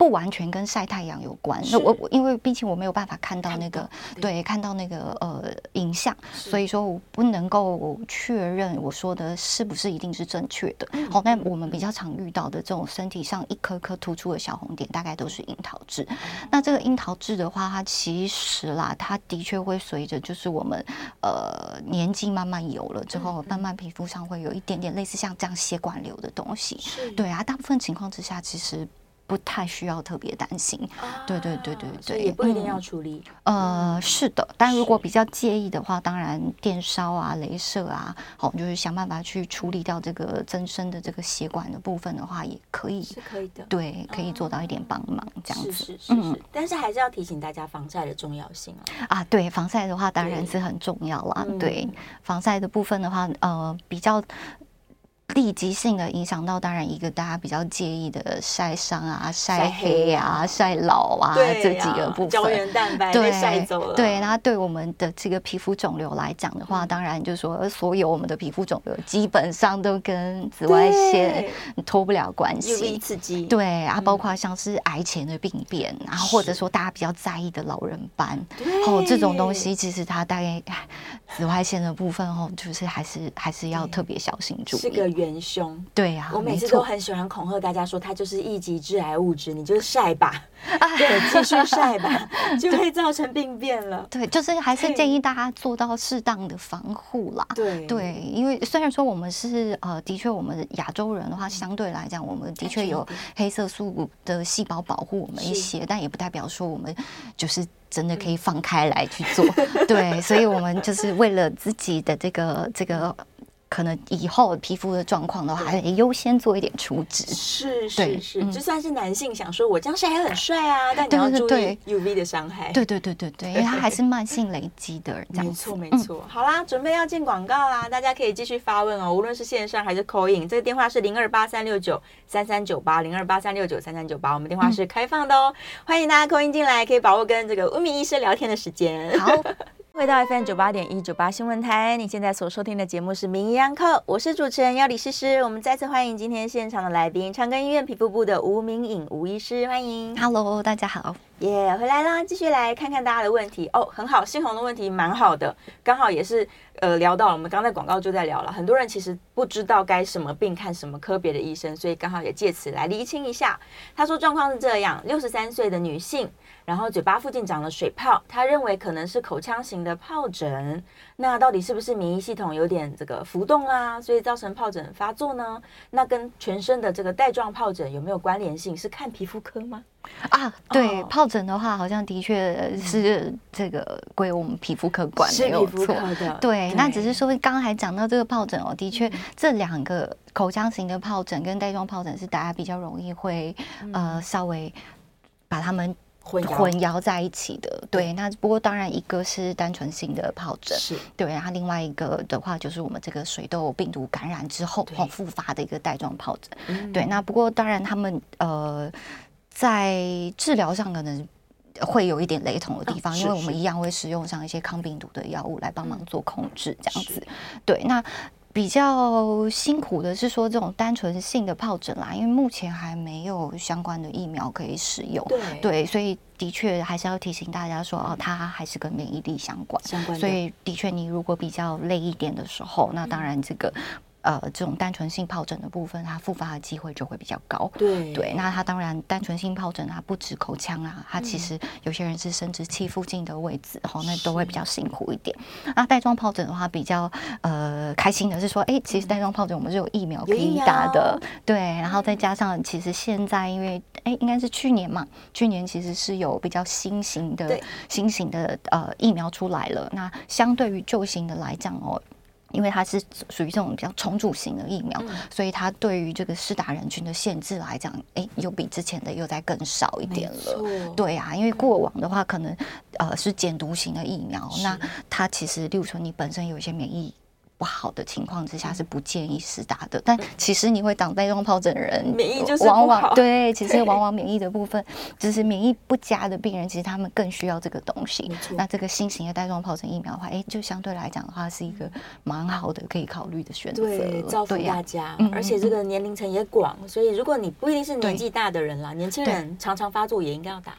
不完全跟晒太阳有关，那我我因为毕竟我没有办法看到那个对，看到那个呃影像，所以说我不能够确认我说的是不是一定是正确的。好，那我们比较常遇到的这种身体上一颗颗突出的小红点，大概都是樱桃痣。那这个樱桃痣的话，它其实啦，它的确会随着就是我们呃年纪慢慢有了之后，慢慢皮肤上会有一点点类似像这样血管瘤的东西。对啊，大部分情况之下其实。不太需要特别担心，啊、对对对对对，也不一定要处理。嗯、呃，是的，但如果比较介意的话，当然电烧啊、镭射啊，好，就是想办法去处理掉这个增生的这个血管的部分的话，也可以，是可以的。对，可以做到一点帮忙，这样子。是是是，嗯，但是还是要提醒大家防晒的重要性啊。啊，对，防晒的话当然是很重要啦。对，对防晒的部分的话，呃，比较。立即性的影响到，当然一个大家比较介意的晒伤啊、晒黑啊、晒老啊这几个部分，胶原蛋白被晒走了。对，那对我们的这个皮肤肿瘤来讲的话，当然就是说，所有我们的皮肤肿瘤基本上都跟紫外线脱不了关系。刺激。对啊，包括像是癌前的病变，然后或者说大家比较在意的老人斑，哦，这种东西其实它大概紫外线的部分哦，就是还是还是要特别小心注意。元凶，对呀、啊，我每次都很喜欢恐吓大家说，它就是一级致癌物质，你就是晒吧，对，继续晒吧，[laughs] 就会造成病变了。对，就是还是建议大家做到适当的防护啦。对。对，因为虽然说我们是呃，的确我们亚洲人的话，相对来讲，我们的确有黑色素的细胞保护我们一些，但也不代表说我们就是真的可以放开来去做。对，所以我们就是为了自己的这个这个。可能以后皮肤的状况的话，还得优先做一点处置。是是是，就算是男性想说，我这样晒还很帅啊，[laughs] 但你要注意 UV 的伤害。对对对对对，因为它还是慢性累积的。没错没错。好啦，准备要进广告啦，大家可以继续发问哦，无论是线上还是 call in，这个电话是零二八三六九三三九八零二八三六九三三九八，我们电话是开放的哦，欢迎大家 call in 进来，可以把握跟这个温明医师聊天的时间。好。[laughs] 回到 FM 九八点一九八新闻台，你现在所收听的节目是《名医央叩》，我是主持人要李诗诗。我们再次欢迎今天现场的来宾，长庚医院皮肤部的吴明颖吴医师，欢迎。Hello，大家好。耶，yeah, 回来啦，继续来看看大家的问题哦。很好，新红的问题蛮好的，刚好也是呃聊到了，我们刚在广告就在聊了，很多人其实不知道该什么病看什么科别的医生，所以刚好也借此来厘清一下。他说状况是这样，六十三岁的女性，然后嘴巴附近长了水泡，他认为可能是口腔型的疱疹，那到底是不是免疫系统有点这个浮动啊，所以造成疱疹发作呢？那跟全身的这个带状疱疹有没有关联性？是看皮肤科吗？啊，对，疱疹的话，好像的确是这个归我们皮肤科管，没有错。对，那只是说刚刚还讲到这个疱疹哦，的确这两个口腔型的疱疹跟带状疱疹是大家比较容易会呃稍微把它们混混淆在一起的。对，那不过当然一个是单纯性的疱疹，是对，然后另外一个的话就是我们这个水痘病毒感染之后后复发的一个带状疱疹。对，那不过当然他们呃。在治疗上可能会有一点雷同的地方，因为我们一样会使用上一些抗病毒的药物来帮忙做控制，这样子。对，那比较辛苦的是说这种单纯性的疱疹啦，因为目前还没有相关的疫苗可以使用。对，对，所以的确还是要提醒大家说，哦，它还是跟免疫力相关。相关。所以的确，你如果比较累一点的时候，那当然这个。呃，这种单纯性疱疹的部分，它复发的机会就会比较高。对对，那它当然单纯性疱疹它不止口腔啊，它其实有些人是生殖器附近的位置，哈、嗯，那都会比较辛苦一点。那带状疱疹的话，比较呃开心的是说，哎、欸，其实带状疱疹我们是有疫苗可以打的。对，然后再加上其实现在因为哎、欸，应该是去年嘛，去年其实是有比较新型的新型的呃疫苗出来了。那相对于旧型的来讲哦。因为它是属于这种比较重组型的疫苗，嗯、所以它对于这个施打人群的限制来讲，哎，又比之前的又再更少一点了。错对啊，因为过往的话，可能呃是减毒型的疫苗，那它其实，例如说你本身有一些免疫不好的情况之下是不建议施打的。但其实你会长带状疱疹的人，免疫就是往往对，其实往往免疫的部分，就是免疫不佳的病人，其实他们更需要这个东西。那这个新型的带状疱疹疫苗的话，哎，就相对来讲的话，是一个蛮好的可以考虑的选择。对，造福大家，而且这个年龄层也广，所以如果你不一定是年纪大的人啦，年轻人常常发作也应该要打。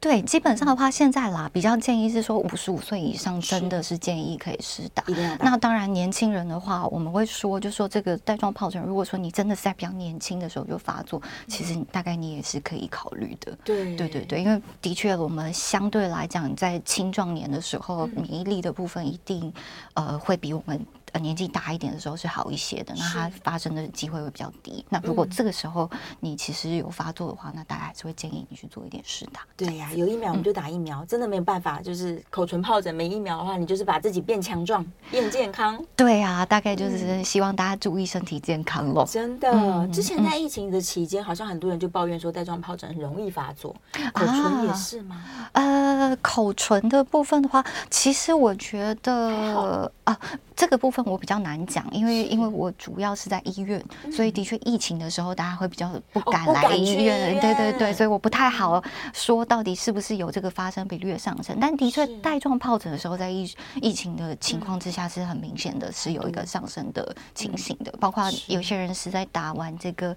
对，基本上的话，现在啦，比较建议是说五十五岁以上真的是建议可以试打。那当然，年轻人的话，我们会说，就说这个带状疱疹，如果说你真的是在比较年轻的时候就发作，其实你大概你也是可以考虑的。对对对对，因为的确，我们相对来讲，在青壮年的时候，免疫力的部分一定呃会比我们。呃，年纪大一点的时候是好一些的，那它发生的机会会比较低。那如果这个时候你其实有发作的话，那大家还是会建议你去做一点施打。对呀、啊，有疫苗我们就打疫苗，嗯、真的没有办法。就是口唇疱疹没疫苗的话，你就是把自己变强壮、变健康。对呀、啊，大概就是希望大家注意身体健康喽。真的，嗯、之前在疫情的期间，好像很多人就抱怨说带状疱疹很容易发作，口唇也是吗？啊、呃，口唇的部分的话，其实我觉得啊。这个部分我比较难讲，因为因为我主要是在医院，所以的确疫情的时候大家会比较不敢来医院，对对对，所以我不太好说到底是不是有这个发生比率的上升。但的确带状疱疹的时候，在疫疫情的情况之下是很明显的，是有一个上升的情形的，包括有些人是在打完这个。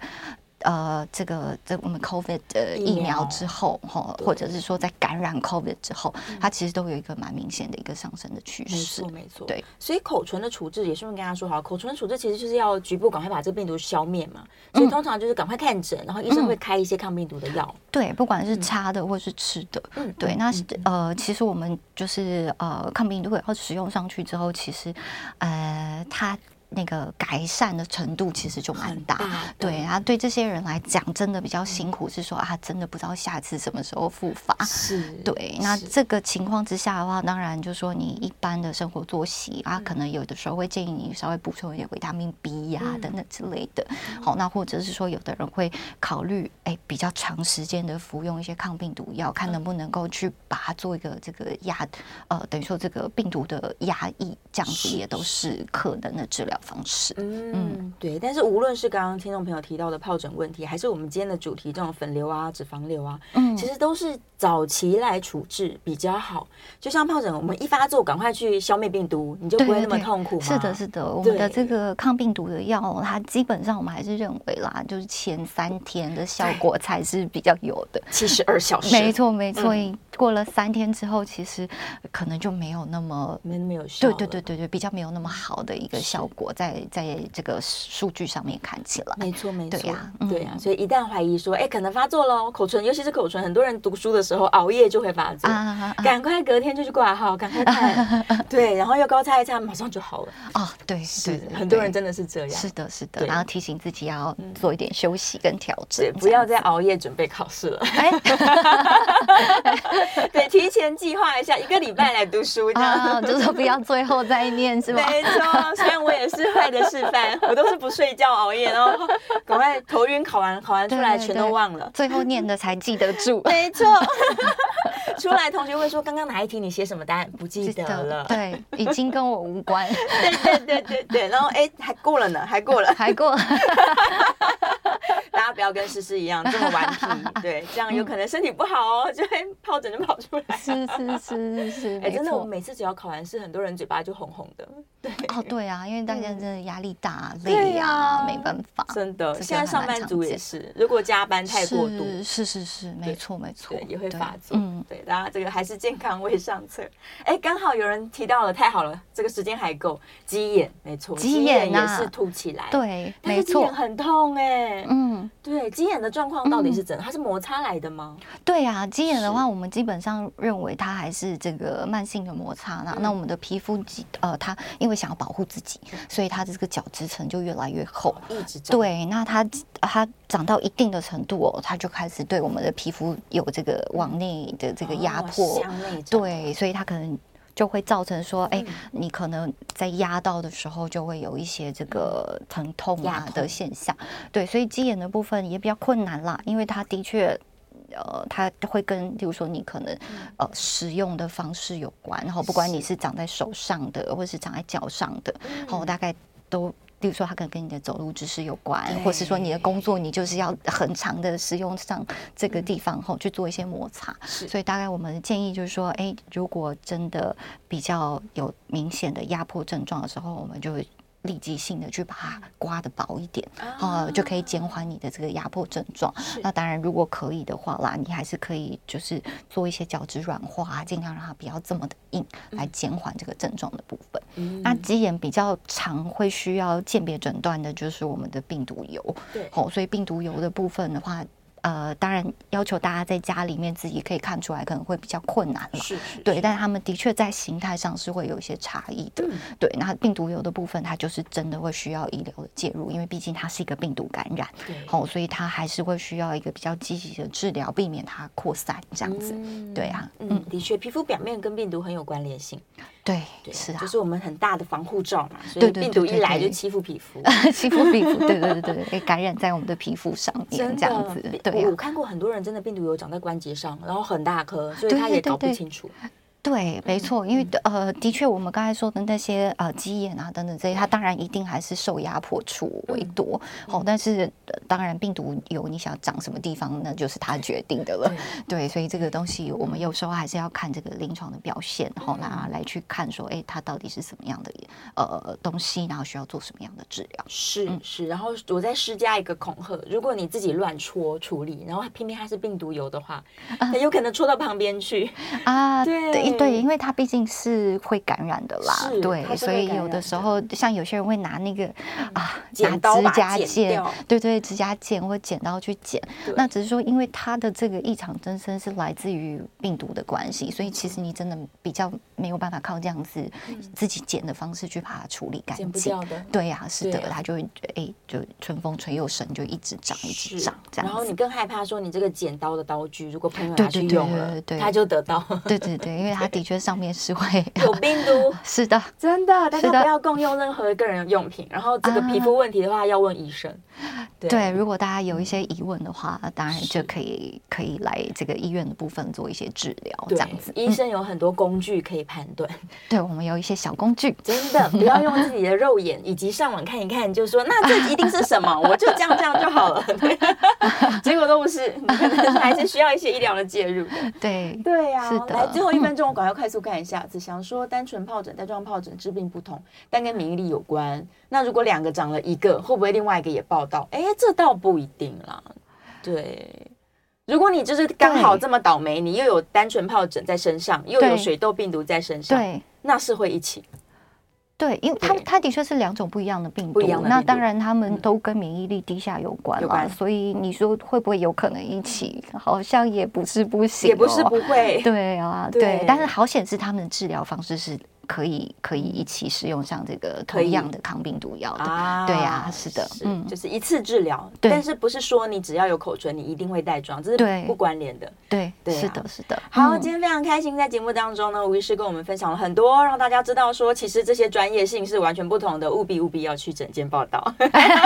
呃，这个这我们 COVID 的疫苗之后，哈，或者是说在感染 COVID 之后，它其实都有一个蛮明显的一个上升的趋势。没错，没错。对，所以口唇的处置也顺便跟大家说好，口唇的处置其实就是要局部赶快把这个病毒消灭嘛。所以通常就是赶快看诊，然后医生会开一些抗病毒的药。对，不管是擦的或是吃的。嗯，对。那呃，其实我们就是呃，抗病毒药使用上去之后，其实呃，它。那个改善的程度其实就蛮大，对然后，对这些人来讲，真的比较辛苦，是说啊，真的不知道下次什么时候复发，是对。那这个情况之下的话，当然就是说你一般的生活作息啊，可能有的时候会建议你稍微补充一点维他命 B 呀等等之类的。好，那或者是说有的人会考虑哎比较长时间的服用一些抗病毒药，看能不能够去把它做一个这个压呃等于说这个病毒的压抑，这样子也都是可能的治疗方式，嗯，对，但是无论是刚刚听众朋友提到的疱疹问题，还是我们今天的主题这种粉瘤啊、脂肪瘤啊，嗯，其实都是早期来处置比较好。就像疱疹，我们一发作，赶快去消灭病毒，你就不会那么痛苦。是的，是的，我们的这个抗病毒的药，它基本上我们还是认为啦，就是前三天的效果才是比较有的，七十二小时，没错，没错。嗯、过了三天之后，其实可能就没有那么没那么有效，对对对对对，比较没有那么好的一个效果。在在这个数据上面看起来，没错没错，对呀对呀，所以一旦怀疑说，哎，可能发作喽，口唇，尤其是口唇，很多人读书的时候熬夜就会发作，赶快隔天就去挂号，赶快看，[laughs] 对，然后又高擦一擦，马上就好了。哦，对，是很多人真的是这样，是的，是的，然后提醒自己要做一点休息跟调整，不要再熬夜准备考试了。[laughs] [laughs] [laughs] 对，提前计划一下，一个礼拜来读书，这样 [laughs] 就是不要最后再念，是吧？没错，虽然我也是。坏的示范，我都是不睡觉熬夜，然后 [laughs] 赶快头晕，考完考完出来全都忘了，最后念的才记得住。没错，出来同学会说，刚刚哪一题你写什么答案不记得了？对，已经跟我无关。对对对对对，然后哎，还过了呢，还过了，还过了。大家不要跟诗诗一样这么顽皮，对，这样有可能身体不好哦，就会疱疹就跑出来。是是是是，哎，真的，我每次只要考完试，很多人嘴巴就红红的。对，哦对啊，因为大家真的压力大，累呀，没办法。真的，现在上班族也是，如果加班太过度，是是是，没错没错，也会发作。嗯，对，大家这个还是健康为上策。哎，刚好有人提到了，太好了，这个时间还够。鸡眼，没错，鸡眼也是凸起来，对，但是鸡眼很痛哎，嗯。对，鸡眼的状况到底是怎样？它是摩擦来的吗？[laughs] 对呀，鸡眼的话，我们基本上认为它还是这个慢性的摩擦。那那我们的皮肤，呃，它因为想要保护自己，所以它的这个角质层就越来越厚，一直。对，那它它长到一定的程度哦，它就开始对我们的皮肤有这个往内的这个压迫。对，所以它可能。就会造成说，哎，你可能在压到的时候，就会有一些这个疼痛啊的现象。对，所以鸡眼的部分也比较困难啦，因为它的确呃，它会跟，比如说你可能呃使用的方式有关，然后不管你是长在手上的，或是长在脚上的，然后大概都。例如说，它可能跟你的走路姿势有关，或是说你的工作，你就是要很长的使用上这个地方后去做一些摩擦。所以大概我们的建议就是说，哎，如果真的比较有明显的压迫症状的时候，我们就会。立即性的去把它刮的薄一点，啊、呃，就可以减缓你的这个压迫症状。那当然，如果可以的话啦，你还是可以就是做一些角质软化，尽量让它不要这么的硬，来减缓这个症状的部分。嗯、那鸡眼比较常会需要鉴别诊断的就是我们的病毒疣，对，哦，所以病毒疣的部分的话。呃，当然要求大家在家里面自己可以看出来，可能会比较困难了。是，对，但是他们的确在形态上是会有一些差异的。嗯、对，那病毒有的部分，它就是真的会需要医疗的介入，因为毕竟它是一个病毒感染，好、哦，所以它还是会需要一个比较积极的治疗，避免它扩散这样子。嗯、对啊，嗯，的确，皮肤表面跟病毒很有关联性。对，是啊，就是我们很大的防护罩嘛，所以病毒一来就欺负皮肤，[laughs] 欺负皮肤，对对对对，感染在我们的皮肤上面这样子。对，我看过很多人真的病毒有长在关节上，然后很大颗，所以他也搞不清楚。对，没错，因为呃，的确，我们刚才说的那些呃鸡眼啊等等这些，它当然一定还是受压迫处为多，哦，但是当然病毒有你想长什么地方，那就是它决定的了。对，所以这个东西我们有时候还是要看这个临床的表现，然后来来去看说，哎，它到底是什么样的呃东西，然后需要做什么样的治疗。是是，然后我再施加一个恐吓，如果你自己乱戳处理，然后偏偏它是病毒疣的话，很有可能戳到旁边去啊。[laughs] 对。对，因为它毕竟是会感染的啦，对，所以有的时候像有些人会拿那个啊，拿指甲剪，对对，指甲剪或剪刀去剪，那只是说因为它的这个异常增生是来自于病毒的关系，所以其实你真的比较没有办法靠这样子自己剪的方式去把它处理干净。对呀，是的，它就会哎，就春风吹又生，就一直长一直长这样。然后你更害怕说你这个剪刀的刀具，如果朋友拿去用了，他就得到。对对对，因为 [laughs] 他。的确，上面是会有病毒，[laughs] 是的，真的，大家不要共用任何个人用品。然后这个皮肤问题的话，要问医生。对，如果大家有一些疑问的话，当然就可以可以来这个医院的部分做一些治疗，这样子。医生有很多工具可以判断。对，我们有一些小工具，真的不要用自己的肉眼以及上网看一看，就说那这一定是什么，[laughs] 我就这样这样就好了。[laughs] 结果都不是，还是需要一些医疗的介入。对，对呀。来，最后一分钟，我赶快快速看一下。子祥说，单纯疱疹、带状疱疹治病不同，但跟免疫力有关。那如果两个长了一个，会不会另外一个也报道？哎，这倒不一定啦。对，如果你就是刚好这么倒霉，你又有单纯疱疹在身上，又有水痘病毒在身上，对，那是会一起。对，因为它它的确是两种不一样的病毒，那当然他们都跟免疫力低下有关嘛，所以你说会不会有可能一起？好像也不是不行，也不是不会。对啊，[laughs] 对，但是好显示他们的治疗方式是。可以可以一起使用上这个同样的抗病毒药的，对啊，是的，嗯，就是一次治疗，但是不是说你只要有口唇，你一定会带妆，这是不关联的，对，是的，是的。好，今天非常开心，在节目当中呢，吴医师跟我们分享了很多，让大家知道说，其实这些专业性是完全不同的，务必务必要去诊间报道。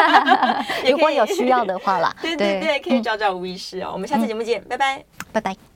[laughs] 如果有需要的话啦，[laughs] 对对对，可以找找吴医师哦。我们下次节目见，拜拜，拜拜。